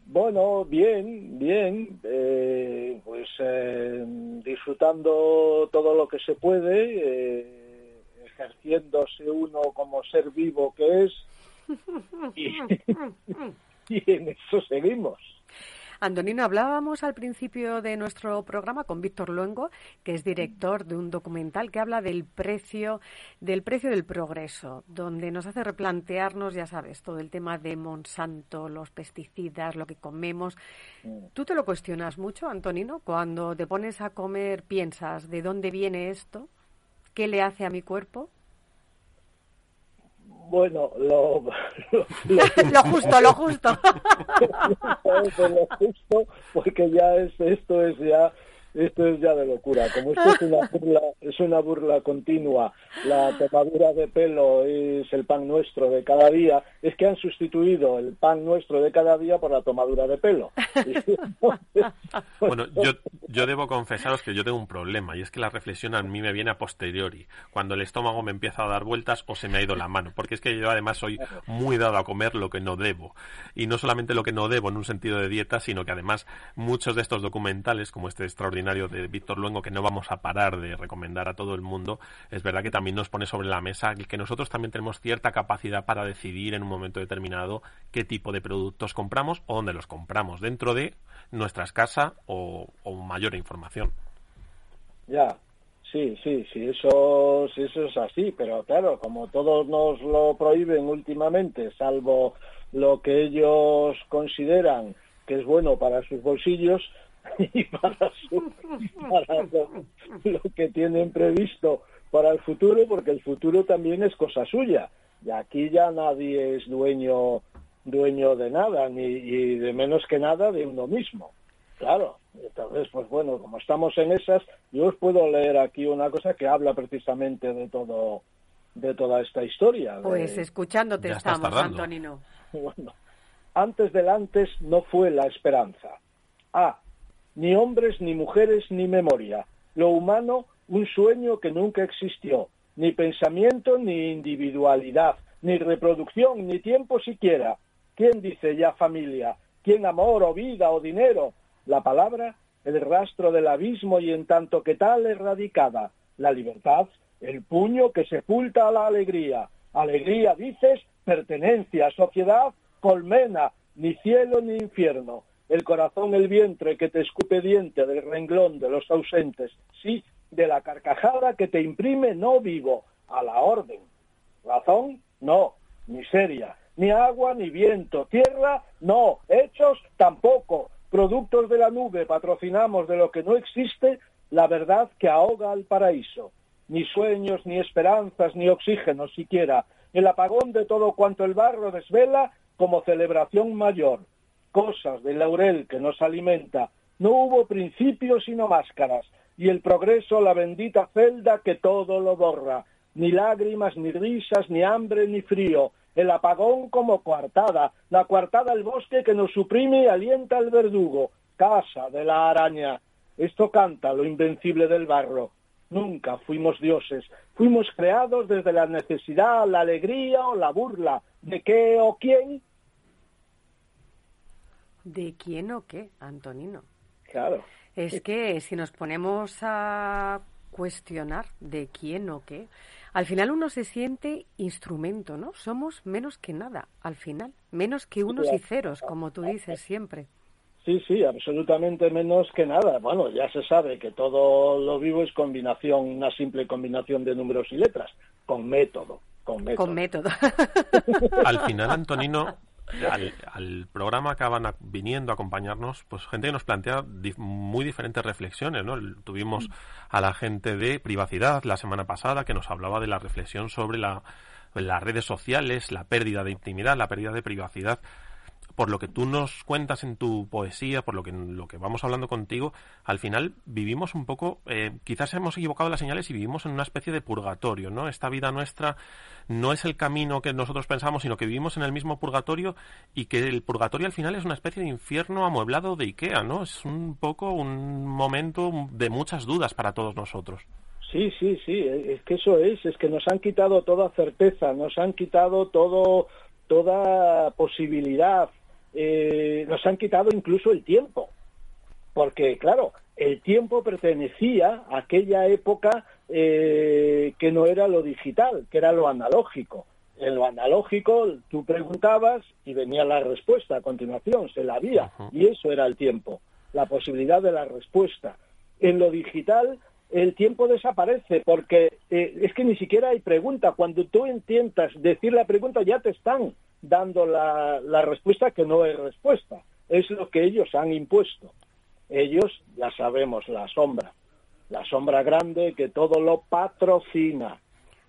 Bueno, bien, bien, eh, pues eh, disfrutando todo lo que se puede, eh, ejerciéndose uno como ser vivo que es, y en eso seguimos. Antonino, hablábamos al principio de nuestro programa con Víctor Luengo, que es director de un documental que habla del precio, del precio del progreso, donde nos hace replantearnos, ya sabes, todo el tema de Monsanto, los pesticidas, lo que comemos. ¿Tú te lo cuestionas mucho, Antonino? Cuando te pones a comer, piensas, ¿de dónde viene esto? ¿Qué le hace a mi cuerpo? Bueno, lo, lo, lo justo, lo justo. lo justo, porque ya es esto es ya esto es ya de locura. Como esto es una burla, es una burla continua, la tomadura de pelo es el pan nuestro de cada día, es que han sustituido el pan nuestro de cada día por la tomadura de pelo. Bueno, yo, yo debo confesaros que yo tengo un problema y es que la reflexión a mí me viene a posteriori, cuando el estómago me empieza a dar vueltas o se me ha ido la mano, porque es que yo además soy muy dado a comer lo que no debo. Y no solamente lo que no debo en un sentido de dieta, sino que además muchos de estos documentales, como este extraordinario de Víctor Luengo, que no vamos a parar de recomendar a todo el mundo, es verdad que también nos pone sobre la mesa que nosotros también tenemos cierta capacidad para decidir en un momento determinado qué tipo de productos compramos o dónde los compramos, dentro de nuestras casas o, o mayor información. Ya, sí, sí, sí, eso, sí, eso es así, pero claro, como todos nos lo prohíben últimamente, salvo lo que ellos consideran que es bueno para sus bolsillos y para, su, para lo, lo que tienen previsto para el futuro, porque el futuro también es cosa suya. Y aquí ya nadie es dueño dueño de nada, ni y de menos que nada de uno mismo. Claro, entonces, pues bueno, como estamos en esas, yo os puedo leer aquí una cosa que habla precisamente de todo, de toda esta historia. de- Pues escuchándote Ya estamos. Antonino. Bueno, antes del antes no fue la esperanza. A. Ni hombres, ni mujeres, ni memoria. Lo humano, un sueño que nunca existió. Ni pensamiento, ni individualidad, ni reproducción, ni tiempo siquiera. ¿Quién dice ya familia? ¿Quién amor o vida o dinero? La palabra, el rastro del abismo y en tanto que tal erradicada. La libertad, el puño que sepulta a la alegría. Alegría, dices, pertenencia, sociedad, colmena, ni cielo ni infierno. El corazón, el vientre que te escupe diente del renglón de los ausentes. Sí, de la carcajada que te imprime no vivo, a la orden. Razón, no. Miseria. Ni agua, ni viento. Tierra, no. Hechos, tampoco. Productos de la nube patrocinamos de lo que no existe la verdad que ahoga al paraíso. Ni sueños, ni esperanzas, ni oxígeno siquiera. El apagón de todo cuanto el barro desvela como celebración mayor. Cosas del laurel que nos alimenta. No hubo principio sino máscaras. Y el progreso la bendita celda que todo lo borra. Ni lágrimas, ni risas, ni hambre, ni frío. El apagón como coartada. La coartada el bosque que nos suprime y alienta al verdugo. Casa de la araña. Esto canta lo invencible del barro. Nunca fuimos dioses. Fuimos creados desde la necesidad, la alegría o la burla. ¿De qué o quién? ¿De quién o qué, Antonino? Claro. Es que si nos ponemos a cuestionar de quién o qué, al final uno se siente instrumento, ¿no? Somos menos que nada, al final, menos que unos y ceros, como tú dices siempre. Sí, sí, absolutamente menos que nada. Bueno, ya se sabe que todo lo vivo es combinación, una simple combinación de números y letras, con método, con método. Con método. Al final, Antonino, al, al programa acaban a- viniendo a acompañarnos pues gente que nos plantea dif- muy diferentes reflexiones no El- tuvimos a la gente de privacidad la semana pasada que nos hablaba de la reflexión sobre la las redes sociales, la pérdida de intimidad, la pérdida de privacidad por lo que tú nos cuentas en tu poesía, por lo que, lo que vamos hablando contigo, al final vivimos un poco, eh, quizás hemos equivocado las señales y vivimos en una especie de purgatorio, ¿no? Esta vida nuestra no es el camino que nosotros pensamos, sino que vivimos en el mismo purgatorio y que el purgatorio al final es una especie de infierno amueblado de Ikea, ¿no? Es un poco un momento de muchas dudas para todos nosotros. Sí, sí, sí, es que eso es, es que nos han quitado toda certeza, nos han quitado todo, toda posibilidad, eh, nos han quitado incluso el tiempo, porque claro, el tiempo pertenecía a aquella época eh, que no era lo digital, que era lo analógico. En lo analógico tú preguntabas y venía la respuesta a continuación, se la había, y eso era el tiempo, la posibilidad de la respuesta. En lo digital el tiempo desaparece porque eh, es que ni siquiera hay pregunta. Cuando tú intentas decir la pregunta ya te están dando la, la respuesta que no es respuesta. Es lo que ellos han impuesto. Ellos, ya sabemos, la sombra. La sombra grande que todo lo patrocina.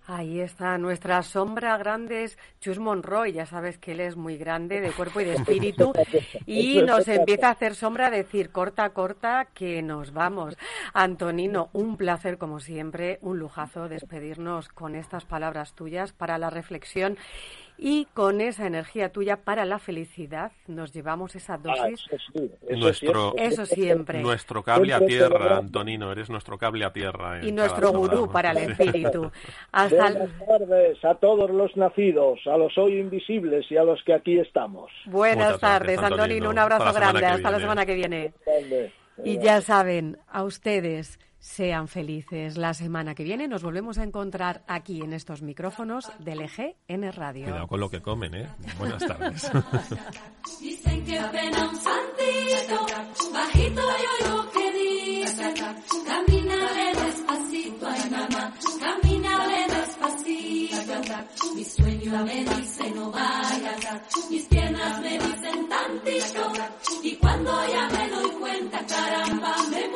Ahí está nuestra sombra grande es Chus Monroy, ya sabes que él es muy grande de cuerpo y de espíritu y nos empieza a hacer sombra a decir corta, corta, que nos vamos. Antonino, un placer como siempre, un lujazo despedirnos con estas palabras tuyas para la reflexión y con esa energía tuya para la felicidad nos llevamos esa dosis. Ah, eso, sí, eso nuestro, siempre. Eso siempre. Nuestro cable a tierra, Antonino, eres nuestro cable a tierra. Y nuestro gurú programa. para el espíritu. Hasta Buenas tardes a todos los nacidos, a los hoy invisibles y a los que aquí estamos. Buenas Muchas gracias, tardes, Antonino. Antonino. Un abrazo Hasta grande. Hasta la semana que viene. Y ya saben, a ustedes sean felices. La semana que viene nos volvemos a encontrar aquí en estos micrófonos del EGN Radio. Cuidado con lo que comen, ¿eh? Buenas tardes. Dicen que frena un santito, bajito yo lo que dice. Camínale despacito, ay mamá, camínale despacito. Mi sueño me dice no vaya, mis piernas me dicen tantito. Y cuando ya me doy cuenta, caramba, me